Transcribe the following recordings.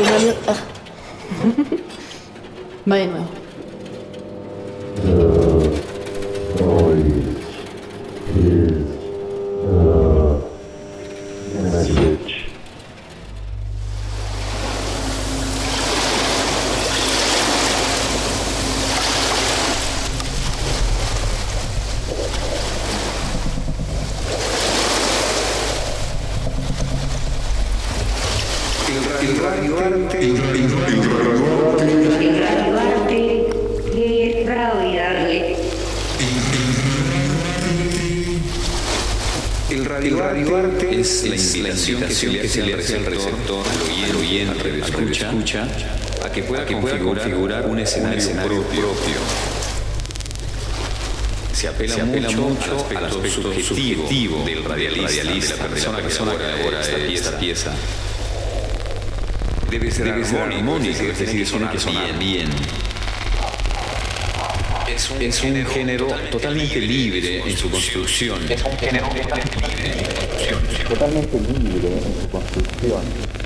una mierda. Ah. Va apela, mucho, al aspecto subjetivo del radialista, de la persona, que elabora esta pieza debe ser debe armónico, es decir, tiene que sonar bien. Es un, es un género, género totalmente libre en su construcción. Es un género totalmente libre en su construcción. Totalmente libre en su construcción.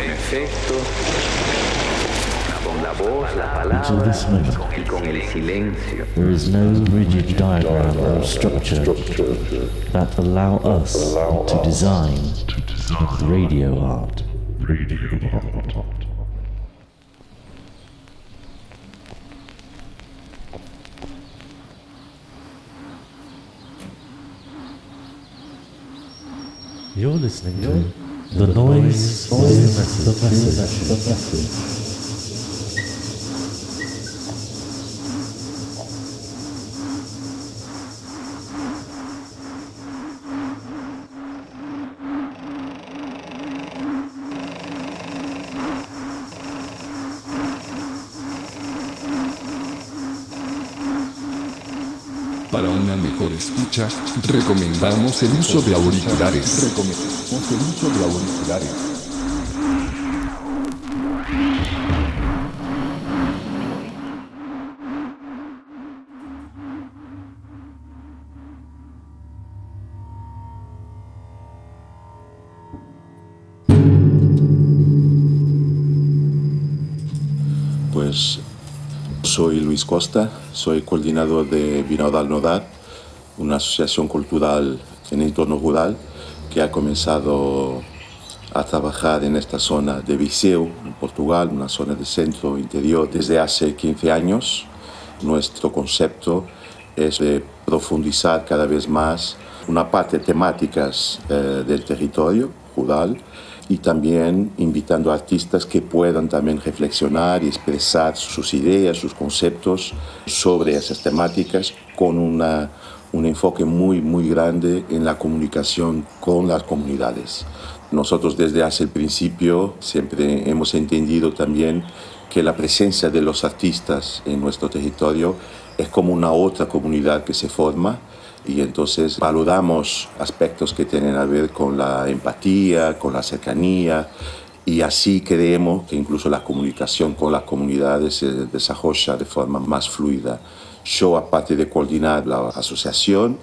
con efecto, con la voz, la palabra y con el silencio. There is no rigid diagram or structure that allow us to design radio art. Radio art. You're listening to do Dois Sonhos Nascidos. Escucha, recomendamos el uso de auriculares. Recomendamos el uso de auriculares. Pues soy Luis Costa, soy coordinador de Vinodal Nodal, una asociación cultural en entorno rural que ha comenzado a trabajar en esta zona de Viseu, en Portugal, una zona de centro interior, desde hace 15 años. Nuestro concepto es de profundizar cada vez más una parte temáticas eh, del territorio rural y también invitando a artistas que puedan también reflexionar y expresar sus ideas, sus conceptos sobre esas temáticas con una, un enfoque muy, muy grande en la comunicación con las comunidades. Nosotros desde hace el principio siempre hemos entendido también que la presencia de los artistas en nuestro territorio es como una otra comunidad que se forma y entonces valoramos aspectos que tienen a ver con la empatía, con la cercanía y así creemos que incluso la comunicación con las comunidades se desarrolla de forma más fluida. Yo, aparte de coordinar la asociación,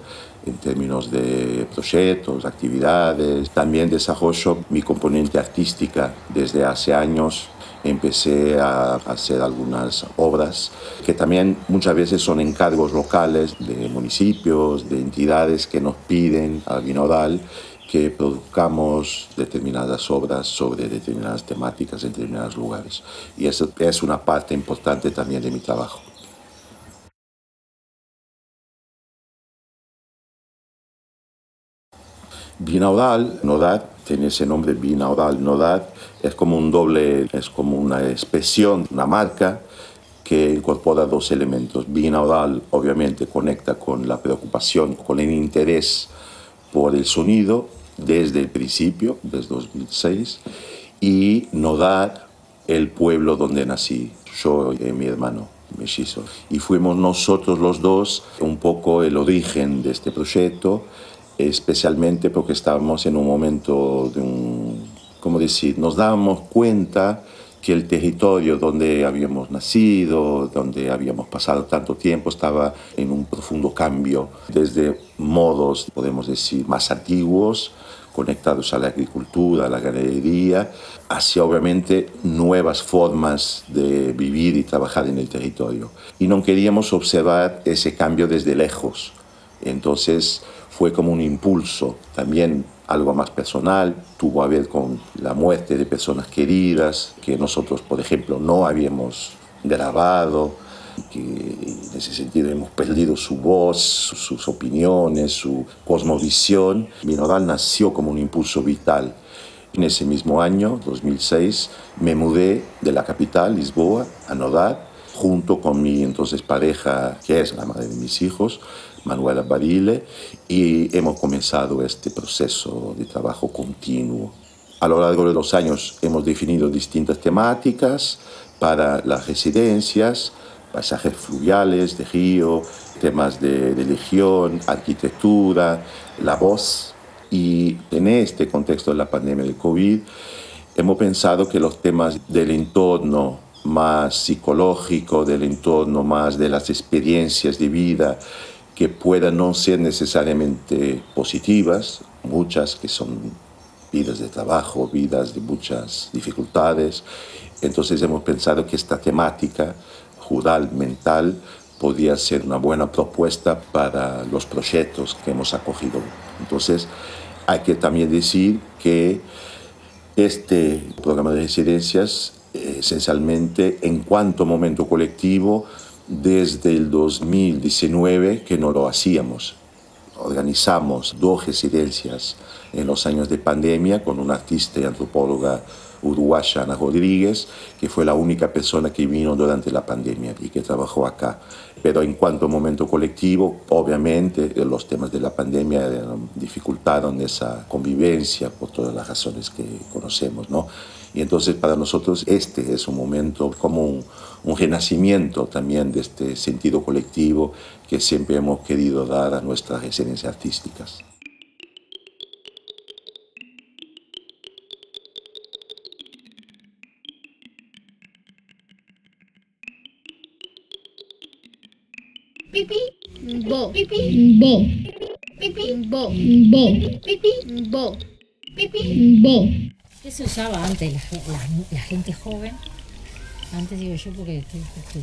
en términos de proyectos, actividades, también desarrollo mi componente artística desde hace años empecé a hacer algunas obras que también muchas veces son encargos locales de municipios, de entidades que nos piden al Binodal que produzcamos determinadas obras sobre determinadas temáticas en determinados lugares. Y eso es una parte importante también de mi trabajo. Binaudal, Nodad, tiene ese nombre Binaudal, Nodad, es como un doble, es como una expresión, una marca que incorpora dos elementos. Binaudal obviamente conecta con la preocupación, con el interés por el sonido desde el principio, desde 2006, y Nodad, el pueblo donde nací, yo y mi hermano mellizo. Y fuimos nosotros los dos un poco el origen de este proyecto especialmente porque estábamos en un momento de un, ¿cómo decir? Nos dábamos cuenta que el territorio donde habíamos nacido, donde habíamos pasado tanto tiempo, estaba en un profundo cambio, desde modos, podemos decir, más antiguos, conectados a la agricultura, a la ganadería, hacia obviamente nuevas formas de vivir y trabajar en el territorio. Y no queríamos observar ese cambio desde lejos. Entonces, fue como un impulso, también algo más personal, tuvo a ver con la muerte de personas queridas que nosotros, por ejemplo, no habíamos grabado, que en ese sentido hemos perdido su voz, sus opiniones, su cosmovisión. Binodal nació como un impulso vital. En ese mismo año, 2006, me mudé de la capital, Lisboa, a Nodad, junto con mi entonces pareja, que es la madre de mis hijos, Manuela Badile, y hemos comenzado este proceso de trabajo continuo. A lo largo de los años hemos definido distintas temáticas para las residencias, paisajes fluviales de río, temas de religión, arquitectura, la voz. Y en este contexto de la pandemia del COVID, hemos pensado que los temas del entorno más psicológico, del entorno más de las experiencias de vida que puedan no ser necesariamente positivas, muchas que son vidas de trabajo, vidas de muchas dificultades. Entonces hemos pensado que esta temática jural, mental, podía ser una buena propuesta para los proyectos que hemos acogido. Entonces hay que también decir que este programa de residencias esencialmente en cuanto momento colectivo desde el 2019 que no lo hacíamos. Organizamos dos residencias en los años de pandemia con una artista y antropóloga uruguaya, Ana Rodríguez, que fue la única persona que vino durante la pandemia y que trabajó acá. Pero en cuanto a momento colectivo, obviamente los temas de la pandemia dificultaron esa convivencia por todas las razones que conocemos, ¿no? Y entonces para nosotros este es un momento como un, un renacimiento también de este sentido colectivo que siempre hemos querido dar a nuestras residencias artísticas. Pipi, bo, pipi, bo, pipi, bo, bo, pipi, bo, pipi, bo. ¿Qué se usaba antes la, gente joven? Antes digo yo porque estoy, estoy.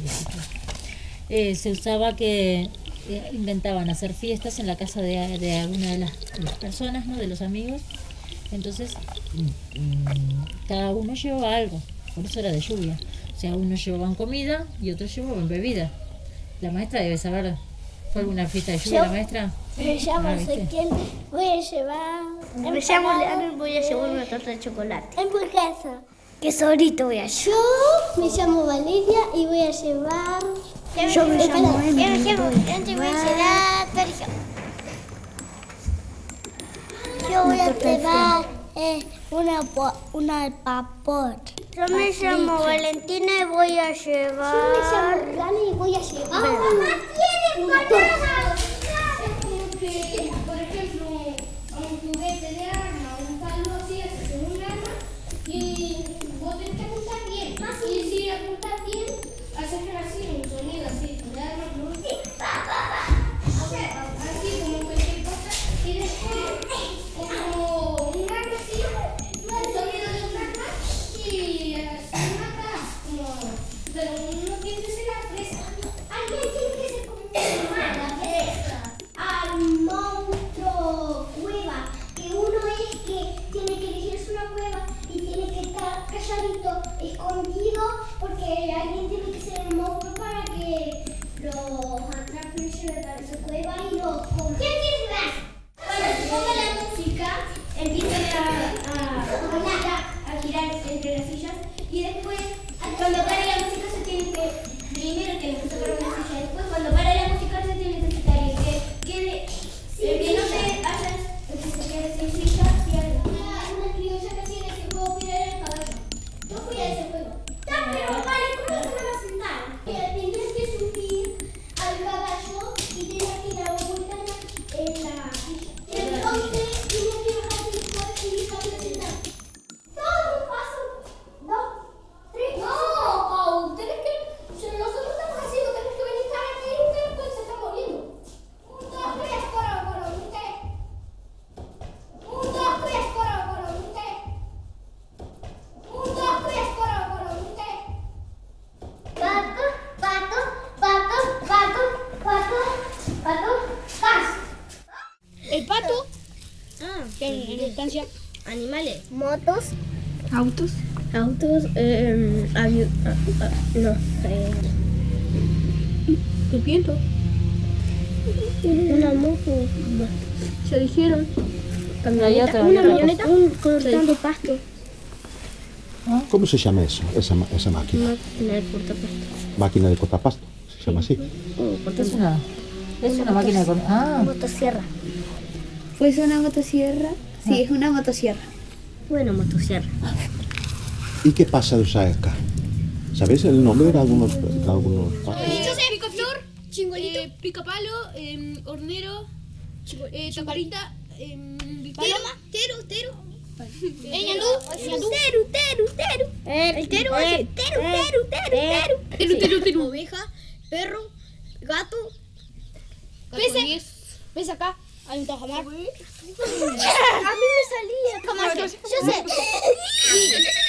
Eh, se usaba que eh, inventaban hacer fiestas en la casa de, alguna de las, de las personas, ¿no? de los amigos. Entonces, mm, mm, cada uno llevaba algo, por eso era de lluvia. O sea, unos llevaban comida y otros llevaban bebida. La maestra debe saber, ¿fue alguna fiesta de lluvia Yo- la maestra? Me llamo Ah, ¿viste? Ezequiel, voy a llevar. Me llamo Leandro y voy a llevar una torta de chocolate. Hamburguesa. Quesorito voy a llevar. Yo me llamo Valeria y voy a llevar. Yo me llamo me llamo- voy a llevar-. Yo voy a llevar eh, una, una vapor. Yo me llamo Valentina y voy a llevar. Yo me llamo Rani y voy a llevar. Mamá tiene Eh, no, eh. ¿Qué viento? Una moto. Se dijeron. Una camioneta un, cortando pasto. ¿Cómo se llama eso, esa, máquina? Máquina de cortapasto. Máquina de cortapasto, se llama así. Oh, es una, máquina de cortapasto. Ah. Motosierra. ¿Fue una motosierra? Sí, es una motosierra. Bueno, motosierra. ¿Y qué pasa de Osaka? ¿Sabéis el nombre de algunos, de algunos eh, Picoflor, chingolito, eh, picapalo, em, eh, hornero, eh, taparita, eh, paloma, tero, tero. Eh, teru, teru, teru. Eh, el teru, teru, teru, teru, teru. Oveja, perro, gato, peces. ¿Ves acá? Hay un tajamar. A mí me salía. Yo sé.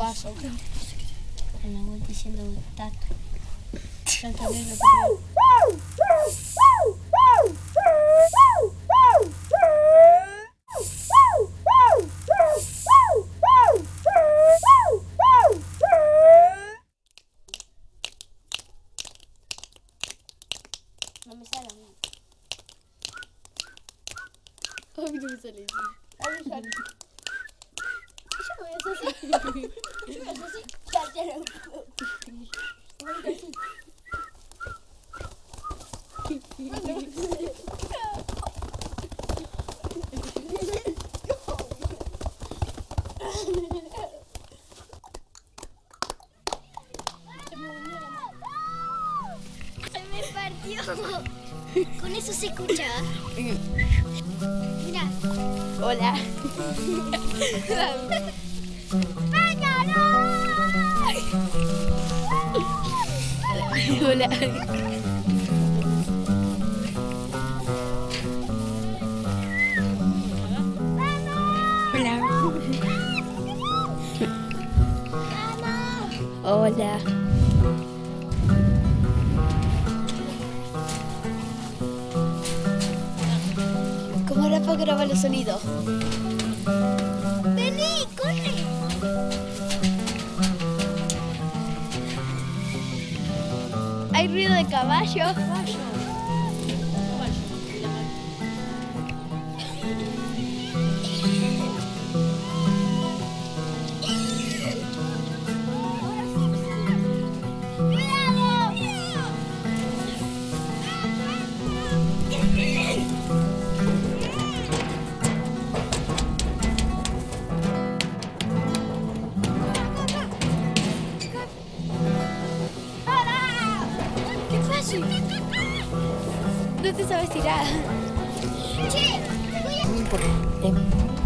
passo ao grão. Ana Lua descendo o tato. Canta mesmo. escuchando. 行。tú te sabes tirar. Che, voy a... Em,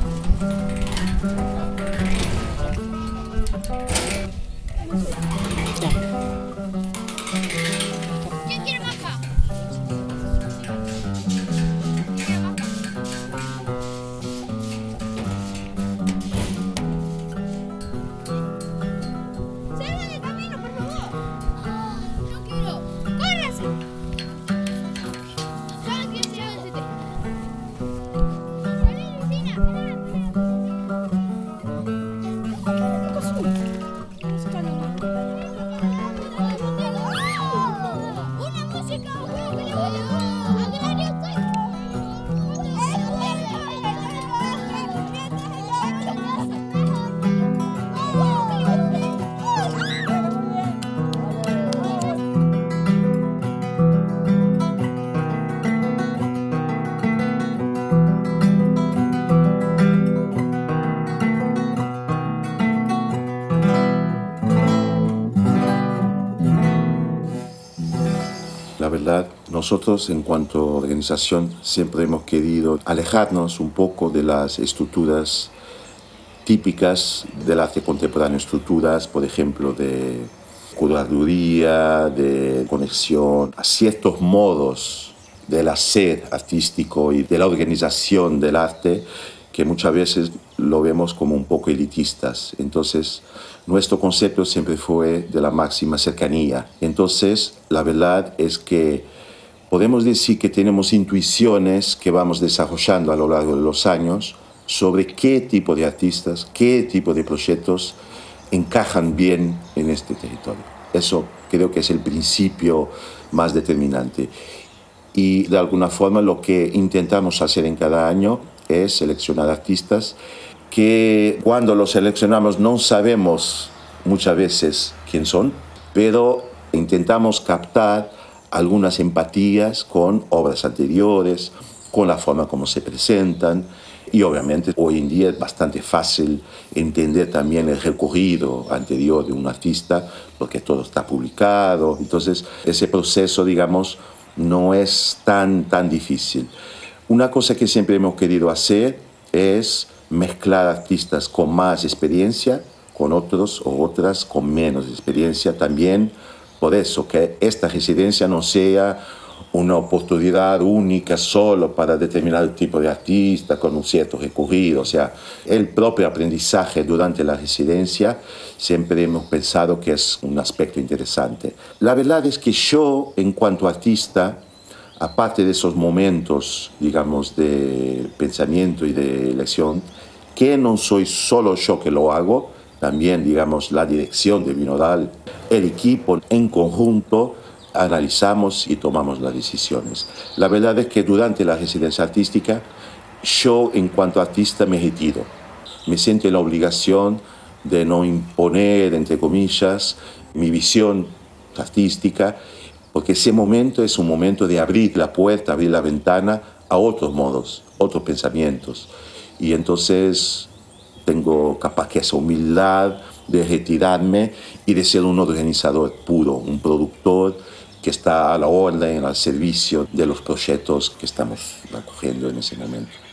nosotros en cuanto a organización siempre hemos querido alejarnos un poco de las estructuras típicas del arte contemporáneo, estructuras, por ejemplo, de curaduría, de conexión a ciertos modos del hacer artístico y de la organización del arte que muchas veces lo vemos como un poco elitistas. Entonces, nuestro concepto siempre fue de la máxima cercanía. Entonces, la verdad es que podemos decir que tenemos intuiciones que vamos desarrollando a lo largo de los años sobre qué tipo de artistas, qué tipo de proyectos encajan bien en este territorio. Eso creo que es el principio más determinante. Y de alguna forma lo que intentamos hacer en cada año es seleccionar artistas que cuando los seleccionamos no sabemos muchas veces quién son, pero intentamos captar algunas empatías con obras anteriores, con la forma como se presentan, y obviamente hoy en día es bastante fácil entender también el recorrido anterior de un artista, porque todo está publicado. Entonces, ese proceso, digamos, no es tan, tan difícil. Una cosa que siempre hemos querido hacer es mezclar artistas con más experiencia con otros o otras con menos experiencia también. Por eso que esta residencia no sea una oportunidad única solo para determinado tipo de artista con un cierto recorrido. O sea, el propio aprendizaje durante la residencia siempre hemos pensado que es un aspecto interesante. La verdad es que yo, en cuanto artista, aparte de esos momentos, digamos, de pensamiento y de elección, que no soy solo yo que lo hago, también, digamos, la dirección de Vinodal, el equipo en conjunto, analizamos y tomamos las decisiones. La verdad es que durante la residencia artística, yo en cuanto artista me retiro. Me siento la obligación de no imponer, entre comillas, mi visión artística, porque ese momento es un momento de abrir la puerta, abrir la ventana a otros modos, otros pensamientos. Y entonces tengo capaz que esa humildad de retirarme y de ser un organizador puro, un productor que está a la orden, al servicio de los proyectos que estamos recogiendo en ese momento.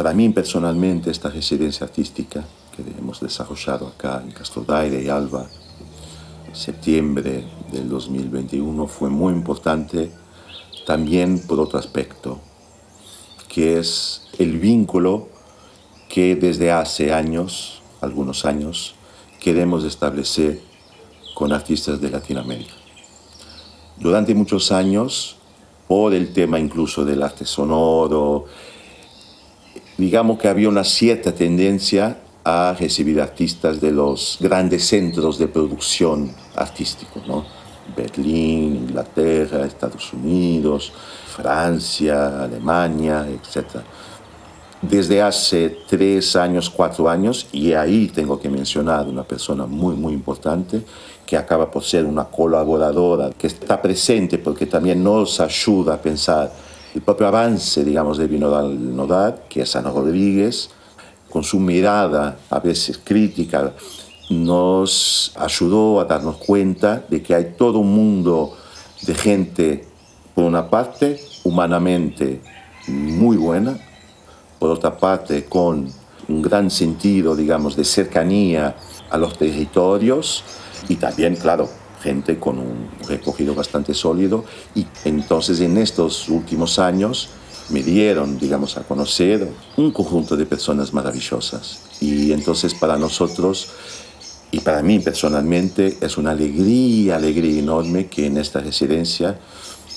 Para mí personalmente esta residencia artística que hemos desarrollado acá en Castrodaire y Alba, en septiembre del 2021, fue muy importante también por otro aspecto, que es el vínculo que desde hace años, algunos años, queremos establecer con artistas de Latinoamérica. Durante muchos años, por el tema incluso del arte sonoro, digamos que había una cierta tendencia a recibir artistas de los grandes centros de producción artístico, ¿no? Berlín, Inglaterra, Estados Unidos, Francia, Alemania, etc. Desde hace tres años, cuatro años, y ahí tengo que mencionar una persona muy, muy importante, que acaba por ser una colaboradora, que está presente porque también nos ayuda a pensar el propio avance, digamos, de Vinodal Nodad, que es Ana Rodríguez, con su mirada a veces crítica, nos ayudó a darnos cuenta de que hay todo un mundo de gente, por una parte, humanamente muy buena, por otra parte, con un gran sentido, digamos, de cercanía a los territorios y también, claro, gente con un recogido bastante sólido. Y entonces en estos últimos años me dieron, digamos, a conocer un conjunto de personas maravillosas. Y entonces para nosotros y para mí personalmente es una alegría, alegría enorme que en esta residencia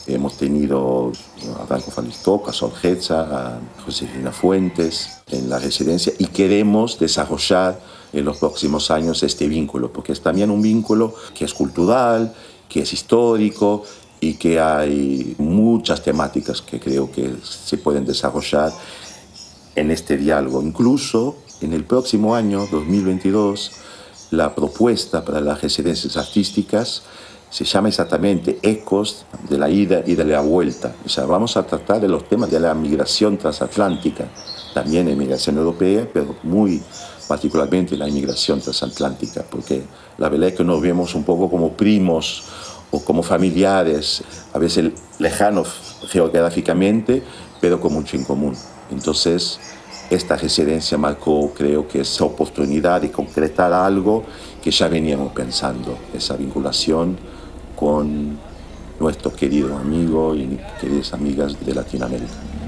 hemos tenido a Franco Falistoc, a Sol a Josefina Fuentes en la residencia. Y queremos desarrollar en los próximos años este vínculo, porque es también un vínculo que es cultural, que es histórico y que hay muchas temáticas que creo que se pueden desarrollar en este diálogo. Incluso en el próximo año, 2022, la propuesta para las residencias artísticas se llama exactamente Ecos de la ida y de la vuelta. O sea, vamos a tratar de los temas de la migración transatlántica, también la migración europea, pero muy particularmente la inmigración transatlántica, porque la verdad es que nos vemos un poco como primos o como familiares, a veces lejanos geográficamente, pero con mucho en común. Entonces, esta residencia marcó, creo que esa oportunidad de concretar algo que ya veníamos pensando, esa vinculación con nuestros queridos amigos y queridas amigas de Latinoamérica.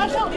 Maşallah.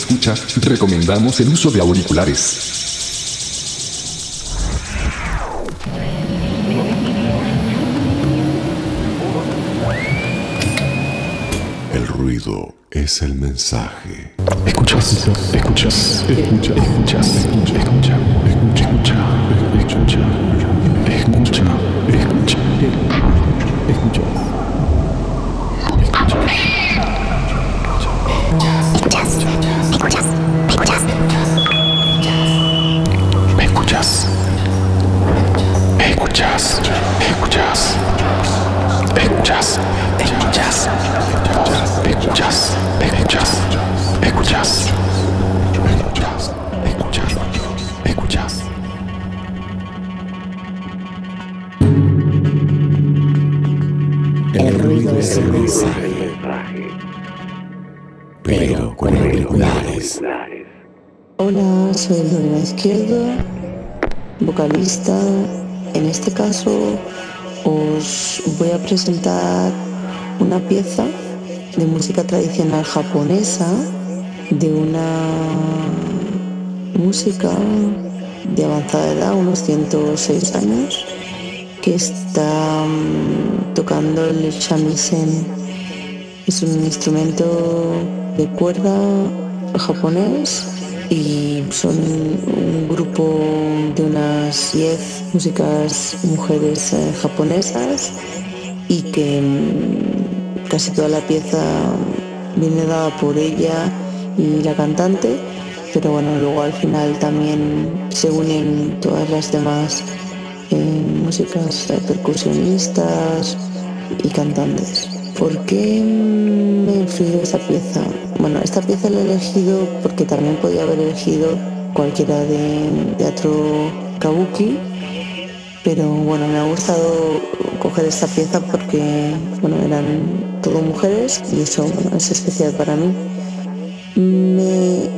Escucha, recomendamos el uso de auriculares. El ruido es el mensaje. Escuchas, escuchas, escuchas, escuchas, escucha, escucha, escucha, escucha, escucha, escucha, escucha. Es el mensaje. Pero con auriculares. Hola, soy Lorena Izquierdo, vocalista. En este caso os voy a presentar una pieza de música tradicional japonesa de una música de avanzada edad, unos 106 años, que está mm, tocando el shamisen. Es un instrumento de cuerda japonés y son un grupo de unas 10 músicas mujeres eh, japonesas y que mm, casi toda la pieza viene dada por ella y la cantante, pero bueno, luego al final también se unen todas las demás eh, músicas percusionistas y cantantes. ¿Por qué me ha influido esta pieza? Bueno, esta pieza la he elegido porque también podía haber elegido cualquiera de teatro kabuki, pero bueno, me ha gustado coger esta pieza porque bueno, eran todo mujeres y eso es especial para mí. Me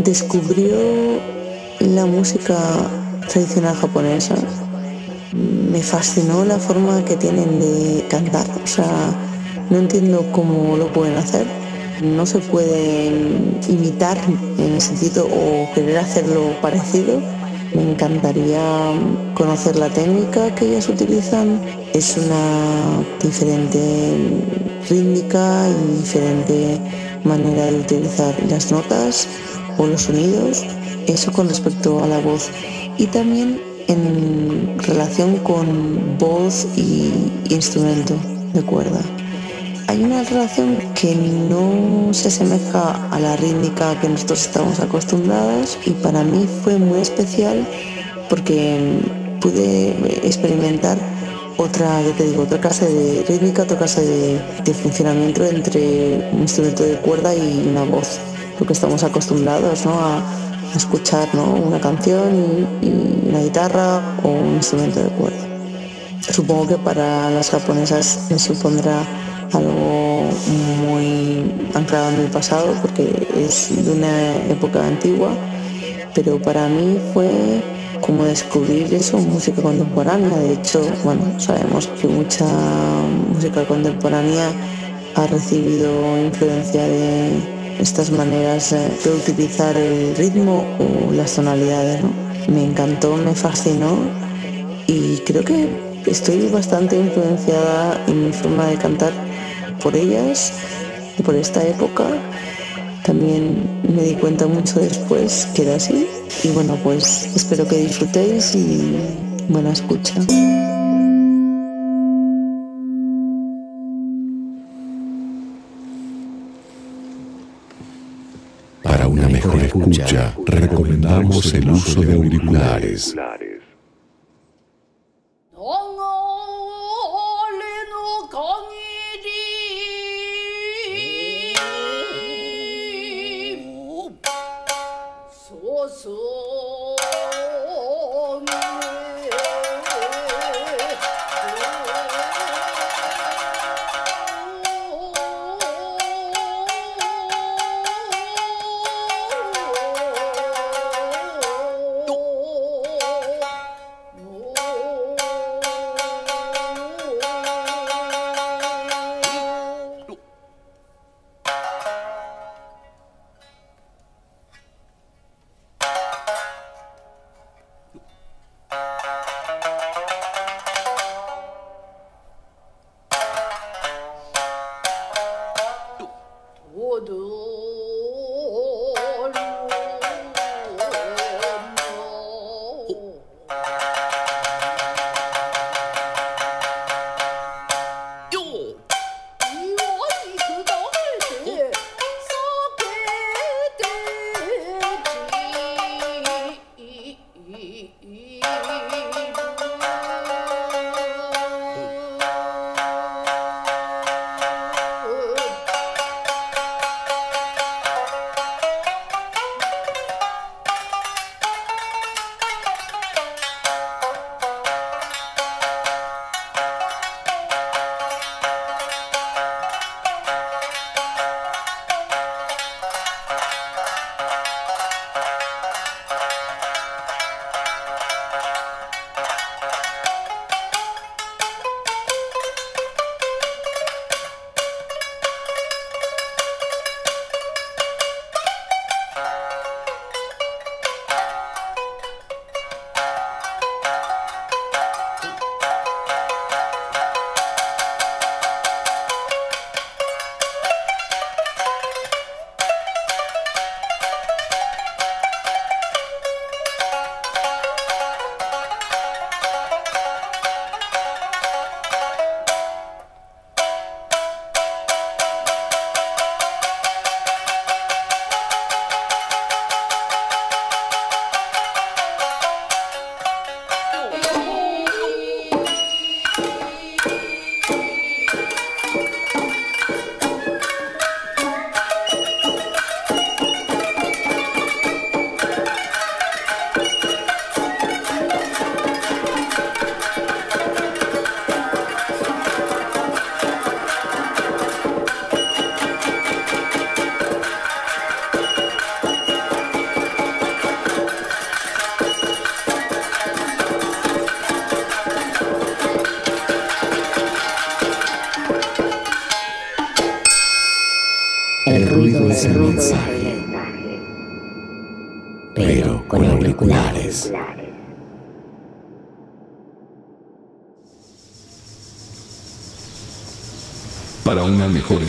descubrió la música tradicional japonesa. Me fascinó la forma que tienen de cantar. O sea, no entiendo cómo lo pueden hacer. No se puede imitar en el sentido o querer hacerlo parecido. Me encantaría conocer la técnica que ellas utilizan. Es una diferente rítmica y diferente manera de utilizar las notas o los sonidos. Eso con respecto a la voz. Y también en relación con voz y instrumento de cuerda. Hay una relación que no se asemeja a la rítmica que nosotros estamos acostumbrados y para mí fue muy especial porque pude experimentar otra, ya te digo, otra clase de rítmica, otra clase de, funcionamiento entre un instrumento de cuerda y una voz, porque estamos acostumbrados ¿no? a, escuchar ¿no? una canción y una guitarra o un instrumento de cuerda. Supongo que para las japonesas me supondrá algo muy anclado en el pasado porque es de una época antigua, pero para mí fue como descubrir eso, música contemporánea. De hecho, bueno, sabemos que mucha música contemporánea ha recibido influencia de estas maneras eh, de utilizar el ritmo o las tonalidades. ¿no? Me encantó, me fascinó y creo que estoy bastante influenciada en mi forma de cantar por ellas y por esta época. También me di cuenta mucho después que era así. Y bueno, pues espero que disfrutéis y buena escucha. Mejor escucha, recomendamos el uso de auriculares.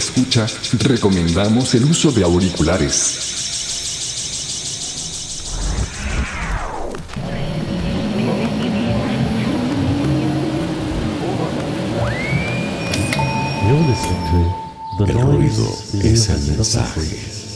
escucha, recomendamos el uso de auriculares. El ruido es el mensaje.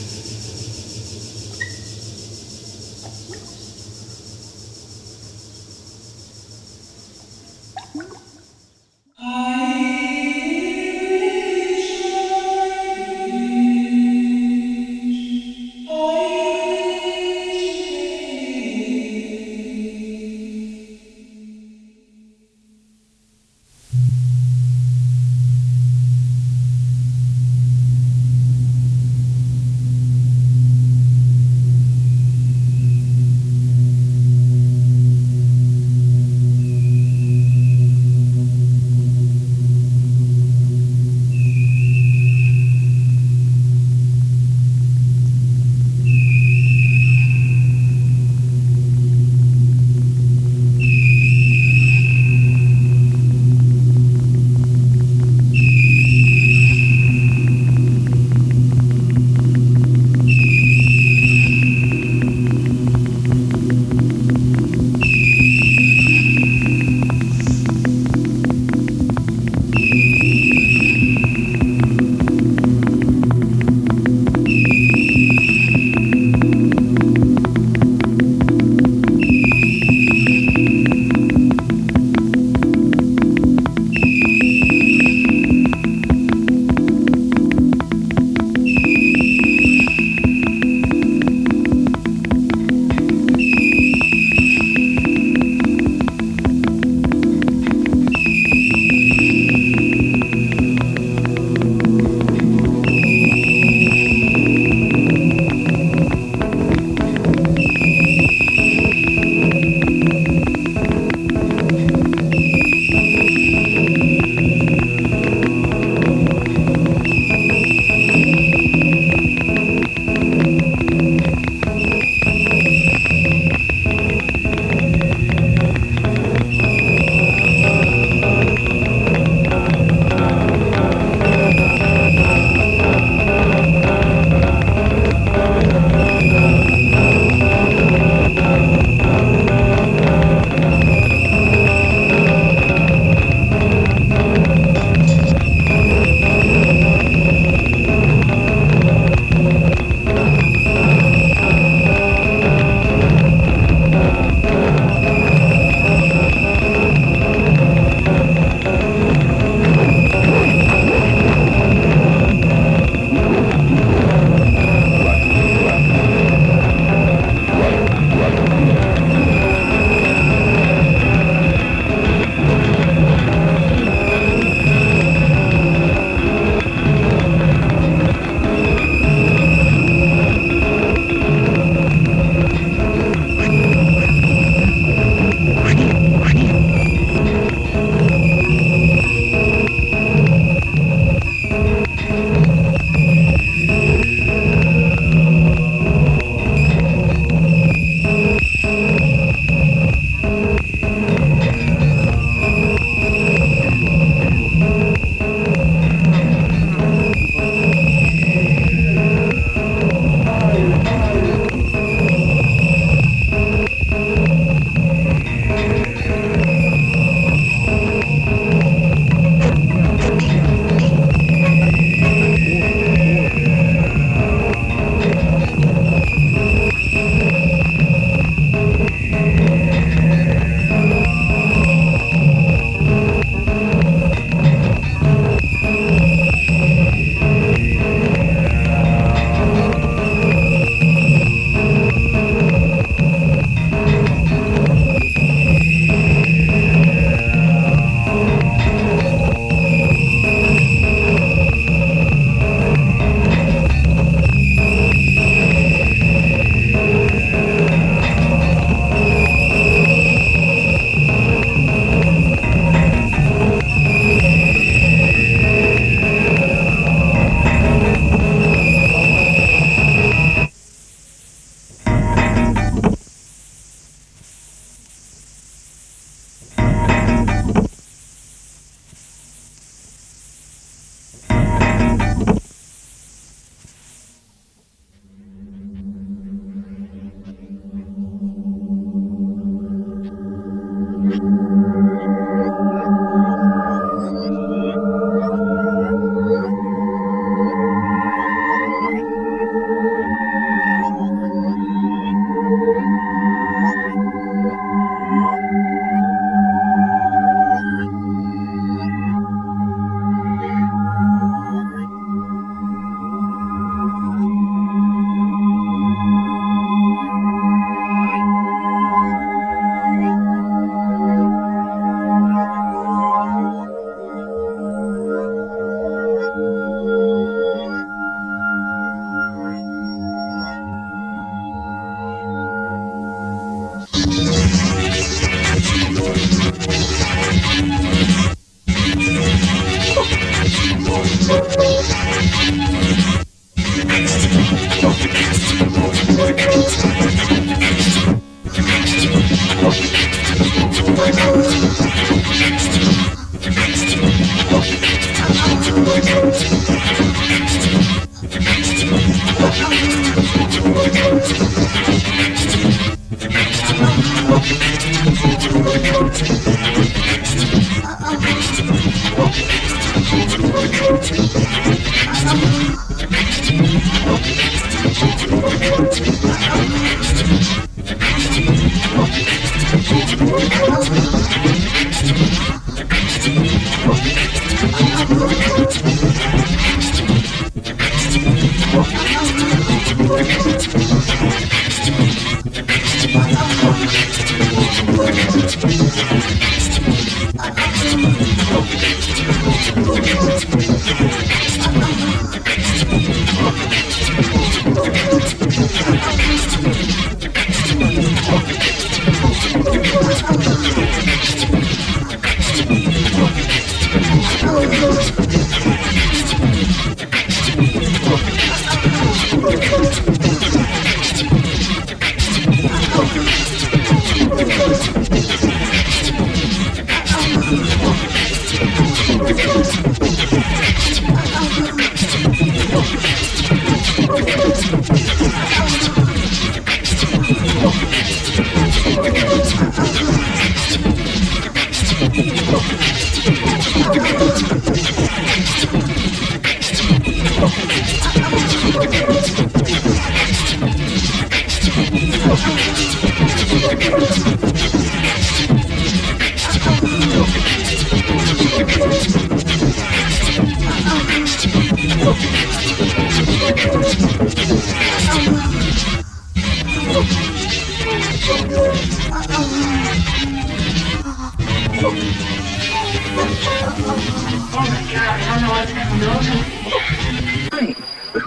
Uh-oh.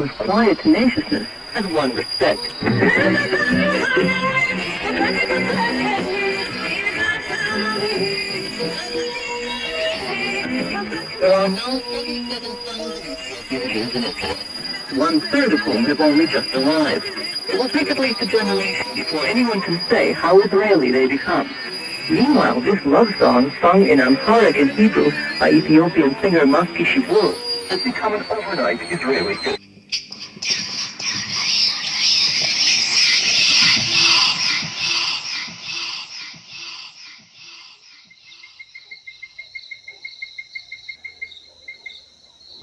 Whose quiet tenaciousness has won respect. There are no 37 in one third of whom have only just arrived. It will take at least a generation before anyone can say how Israeli they become. Meanwhile, this love song, sung in Amharic and Hebrew by Ethiopian singer Maski Shibur, has become an overnight Israeli hit.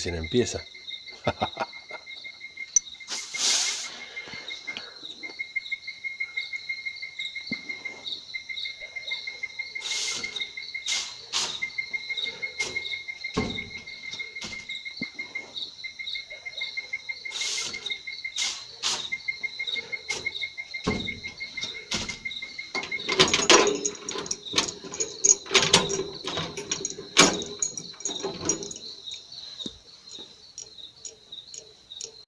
recién empieza.